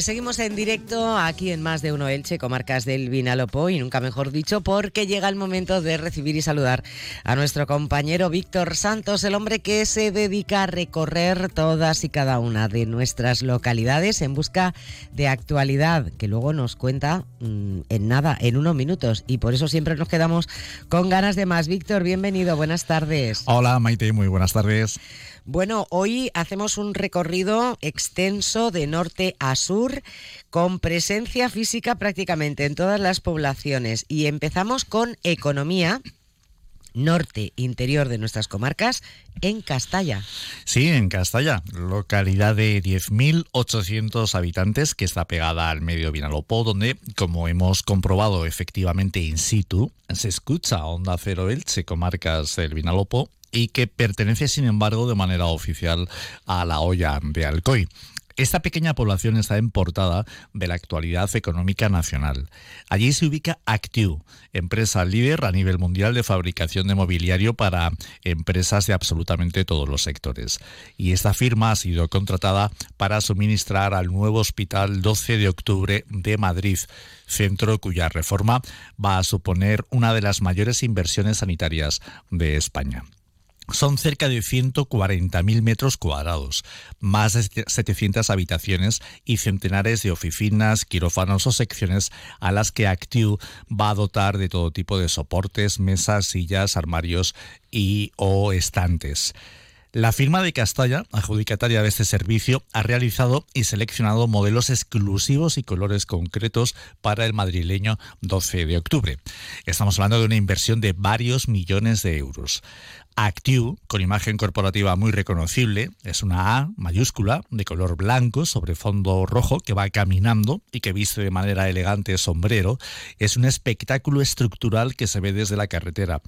Pues seguimos en directo aquí en Más de Uno Elche, comarcas del Vinalopó, y nunca mejor dicho, porque llega el momento de recibir y saludar a nuestro compañero Víctor Santos, el hombre que se dedica a recorrer todas y cada una de nuestras localidades en busca de actualidad, que luego nos cuenta mmm, en nada, en unos minutos, y por eso siempre nos quedamos con ganas de más. Víctor, bienvenido, buenas tardes. Hola Maite, muy buenas tardes. Bueno, hoy hacemos un recorrido extenso de norte a sur con presencia física prácticamente en todas las poblaciones y empezamos con economía norte interior de nuestras comarcas en Castalla. Sí, en Castalla, localidad de 10.800 habitantes que está pegada al medio Vinalopó, donde, como hemos comprobado efectivamente in situ, se escucha Onda Cero Elche, comarcas del Vinalopó, y que pertenece, sin embargo, de manera oficial a la olla de Alcoy. Esta pequeña población está en portada de la actualidad económica nacional. Allí se ubica Actiu, empresa líder a nivel mundial de fabricación de mobiliario para empresas de absolutamente todos los sectores. Y esta firma ha sido contratada para suministrar al nuevo Hospital 12 de Octubre de Madrid, centro cuya reforma va a suponer una de las mayores inversiones sanitarias de España. Son cerca de 140.000 metros cuadrados, más de 700 habitaciones y centenares de oficinas, quirófanos o secciones a las que Actiu va a dotar de todo tipo de soportes, mesas, sillas, armarios y o estantes. La firma de Castalla, adjudicataria de este servicio, ha realizado y seleccionado modelos exclusivos y colores concretos para el madrileño 12 de octubre. Estamos hablando de una inversión de varios millones de euros. Actiu, con imagen corporativa muy reconocible, es una A mayúscula de color blanco sobre fondo rojo que va caminando y que viste de manera elegante sombrero. Es un espectáculo estructural que se ve desde la carretera.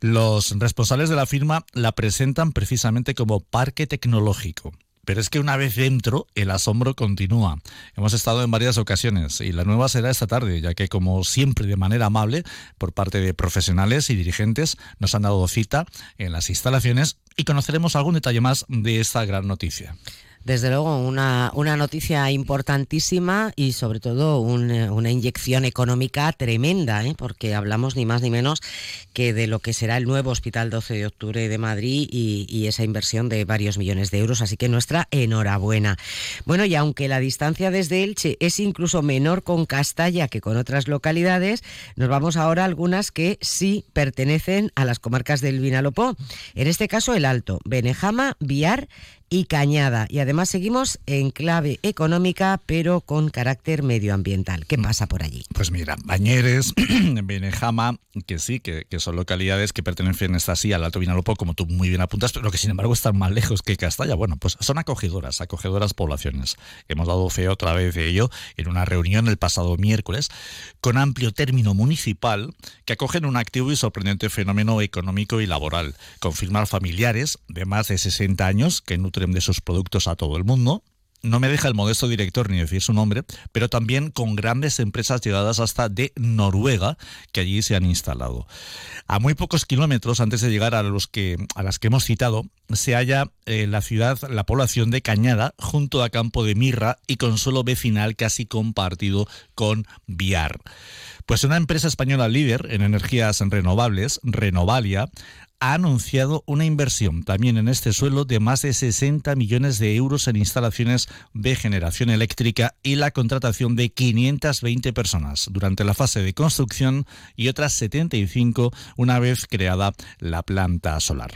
Los responsables de la firma la presentan precisamente como parque tecnológico. Pero es que una vez dentro, el asombro continúa. Hemos estado en varias ocasiones y la nueva será esta tarde, ya que como siempre de manera amable, por parte de profesionales y dirigentes, nos han dado cita en las instalaciones y conoceremos algún detalle más de esta gran noticia. Desde luego, una, una noticia importantísima y sobre todo un, una inyección económica tremenda, ¿eh? porque hablamos ni más ni menos que de lo que será el nuevo Hospital 12 de Octubre de Madrid y, y esa inversión de varios millones de euros. Así que nuestra enhorabuena. Bueno, y aunque la distancia desde Elche es incluso menor con Castalla que con otras localidades, nos vamos ahora a algunas que sí pertenecen a las comarcas del Vinalopó. En este caso, el Alto, Benejama, Viar y Cañada. Y además seguimos en clave económica, pero con carácter medioambiental. ¿Qué pasa por allí? Pues mira, Bañeres, Benejama, que sí, que, que, son localidades que pertenecen esta sí al Alto Vinalopó, como tú muy bien apuntas, pero que sin embargo están más lejos que Castalla. Bueno, pues son acogedoras, acogedoras poblaciones. Hemos dado fe otra vez de ello en una reunión el pasado miércoles con amplio término municipal que acogen un activo y sorprendente fenómeno económico y laboral. Confirmar familiares de más de 60 años que nutren de sus productos a todo el mundo. No me deja el modesto director ni decir su nombre, pero también con grandes empresas llegadas hasta de Noruega que allí se han instalado. A muy pocos kilómetros antes de llegar a los que a las que hemos citado, se halla eh, la ciudad, la población de Cañada, junto a Campo de Mirra y con suelo vecinal casi compartido con Viar. Pues una empresa española líder en energías renovables, Renovalia, ha anunciado una inversión también en este suelo de más de 60 millones de euros en instalaciones de generación eléctrica y la contratación de 520 personas durante la fase de construcción y otras 75 una vez creada la planta solar.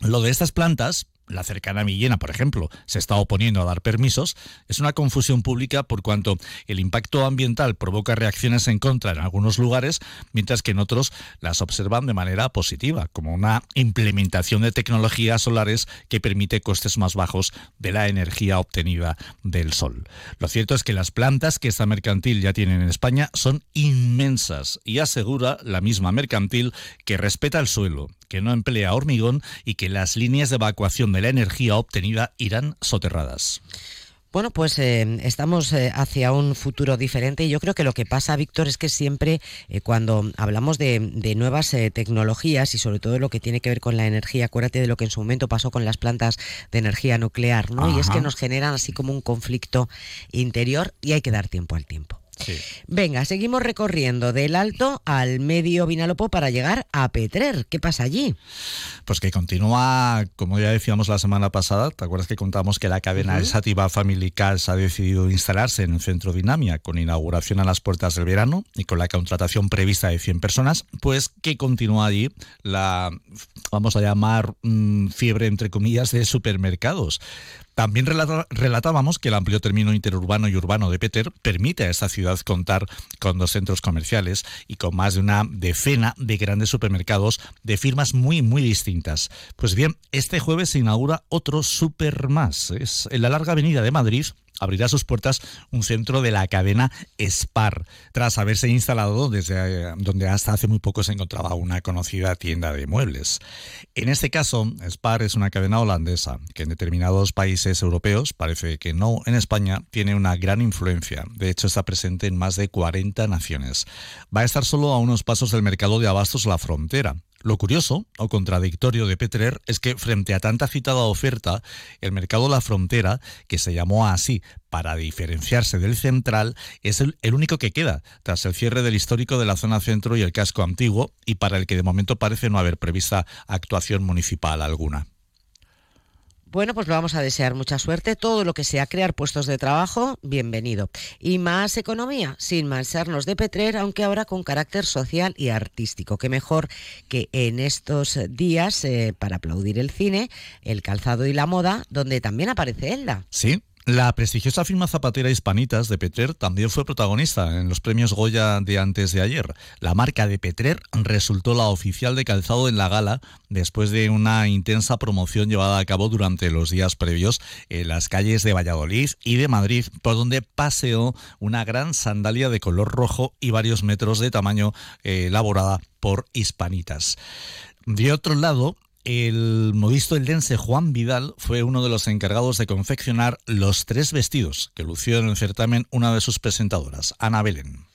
Lo de estas plantas, la cercana Millena, por ejemplo, se está oponiendo a dar permisos, es una confusión pública por cuanto el impacto ambiental provoca reacciones en contra en algunos lugares, mientras que en otros las observan de manera positiva, como una implementación de tecnologías solares que permite costes más bajos de la energía obtenida del sol. Lo cierto es que las plantas que esta mercantil ya tiene en España son inmensas y asegura la misma mercantil que respeta el suelo, que no emplea hormigón y que las líneas de evacuación de la energía obtenida irán soterradas. Bueno, pues eh, estamos eh, hacia un futuro diferente y yo creo que lo que pasa, Víctor, es que siempre eh, cuando hablamos de, nuevas tecnologías y sobre todo lo que tiene que ver con la energía, acuérdate de lo que en su momento pasó con las plantas de energía nuclear, ¿no? Y es que nos generan así como un conflicto interior y hay que dar tiempo al tiempo. Venga, seguimos recorriendo del Alto al medio Vinalopó para llegar a Petrer. ¿Qué pasa allí? Pues que continúa, como ya decíamos la semana pasada, ¿te acuerdas que contamos que la cadena uh Sativa Family Cars ha decidido instalarse en el centro Dinamia con inauguración a las puertas del verano y con la contratación prevista de 100 personas? Pues que continúa allí la, vamos a llamar, mm, fiebre entre comillas de supermercados. También relatábamos que el amplio término interurbano y urbano de Peter permite a esta ciudad contar con dos centros comerciales y con más de una decena de grandes supermercados de firmas muy, muy distintas. Pues bien, este jueves se inaugura otro super más. Es en la larga avenida de Madrid abrirá sus puertas un centro de la cadena Spar, tras haberse instalado desde eh, donde hasta hace muy poco se encontraba una conocida tienda de muebles. En este caso, Spar es una cadena holandesa que en determinados países europeos, parece que no en España, tiene una gran influencia. De hecho, está presente en más de 40 naciones. Va a estar solo a unos pasos del mercado de abastos La Frontera, lo curioso o contradictorio de Petrer es que frente a tanta citada oferta, el mercado La Frontera, que se llamó así para diferenciarse del central, es el, único que queda tras el cierre del histórico de la zona centro y el casco antiguo y para el que de momento parece no haber prevista actuación municipal alguna. Bueno, pues le vamos a desear mucha suerte. Todo lo que sea crear puestos de trabajo, bienvenido. Y más economía, sin mancharnos de Petrer, aunque ahora con carácter social y artístico. Qué mejor que en estos días, eh, para aplaudir el cine, el calzado y la moda, donde también aparece Elda. Sí, la prestigiosa firma zapatera Hispanitas de Petrer también fue protagonista en los premios Goya de antes de ayer. La marca de Petrer resultó la oficial de calzado en la gala después de una intensa promoción llevada a cabo durante los días previos en las calles de Valladolid y de Madrid, por donde paseó una gran sandalia de color rojo y varios metros de tamaño eh, elaborada por Hispanitas. De otro lado, el modisto eldense Juan Vidal fue uno de los encargados de confeccionar los tres vestidos que lució en el certamen una de sus presentadoras, Ana Belén.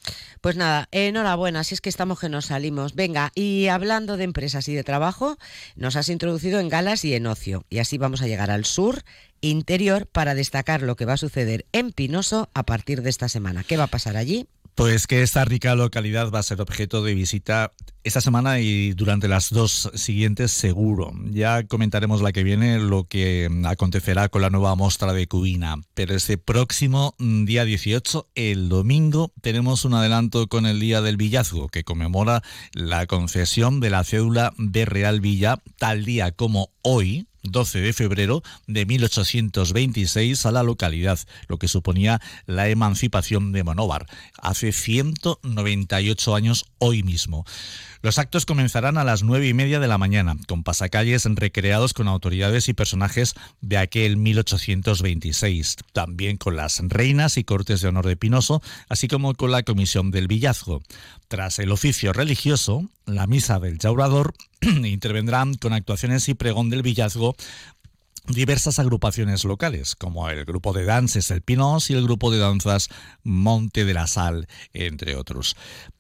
Pues nada, enhorabuena, si es que estamos que nos salimos. Venga, y hablando de empresas y de trabajo, nos has introducido en galas y en ocio. Y así vamos a llegar al sur interior para destacar lo que va a suceder en Pinoso a partir de esta semana. ¿Qué va a pasar allí? Pues que esta rica localidad va a ser objeto de visita esta semana y durante las dos siguientes seguro. Ya comentaremos la que viene lo que acontecerá con la nueva muestra de Cubina. Pero este próximo día 18, el domingo, tenemos un adelanto con el Día del Villazgo, que conmemora la concesión de la cédula de Real Villa tal día como hoy, 12 de febrero de 1826 a la localidad, lo que suponía la emancipación de Monóvar, hace 198 años hoy mismo. Los actos comenzarán a las nueve y media de la mañana, con pasacalles recreados con autoridades y personajes de aquel 1826, también con las reinas y cortes de honor de Pinoso, así como con la comisión del villazgo. Tras el oficio religioso, la misa del Jaurador intervendrán con actuaciones y pregón del villazgo diversas agrupaciones locales, como el grupo de danzas El Pinos y el grupo de danzas Monte de la Sal, entre otros.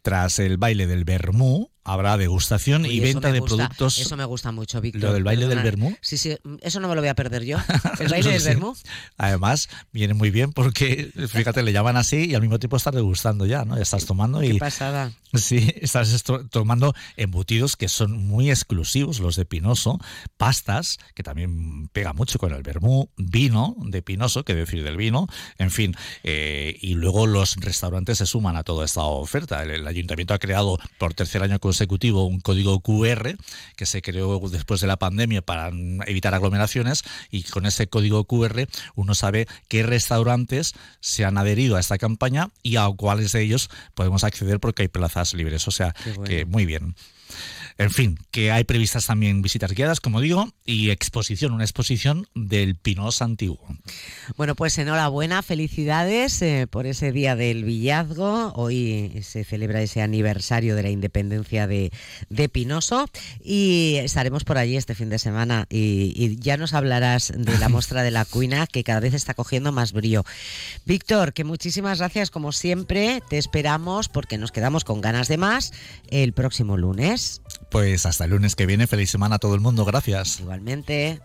Tras el baile del Bermú, habrá degustación y venta de productos. Eso me gusta mucho, Víctor. ¿Lo del baile del Bermú? Sí, sí, eso no me lo voy a perder yo. El baile del Bermú. Además, viene muy bien porque, fíjate, le llaman así y al mismo tiempo estás degustando ya, ¿no? Estás tomando y. Qué pasada. Sí, estás tomando embutidos que son muy exclusivos, los de Pinoso, pastas, que también pega mucho con el Bermú, vino de Pinoso, que decir del vino, en fin. Eh, y luego los restaurantes se suman a toda esta oferta. El, el ayuntamiento ha creado por tercer año consecutivo un código QR que se creó después de la pandemia para evitar aglomeraciones y con ese código QR uno sabe qué restaurantes se han adherido a esta campaña y a cuáles de ellos podemos acceder porque hay plazas libres. O sea que muy bien. En fin, que hay previstas también visitas guiadas, como digo, y exposición, una exposición del Pinos antiguo. Bueno, pues enhorabuena, felicidades eh, por ese día del Villazgo. Hoy se celebra ese aniversario de la independencia de, de Pinoso y estaremos por allí este fin de semana y, y ya nos hablarás de la muestra de la cuina que cada vez está cogiendo más brío. Víctor, que muchísimas gracias como siempre, te esperamos porque nos quedamos con ganas de más el próximo lunes. Pues hasta el lunes que viene, feliz semana a todo el mundo, gracias. Igualmente.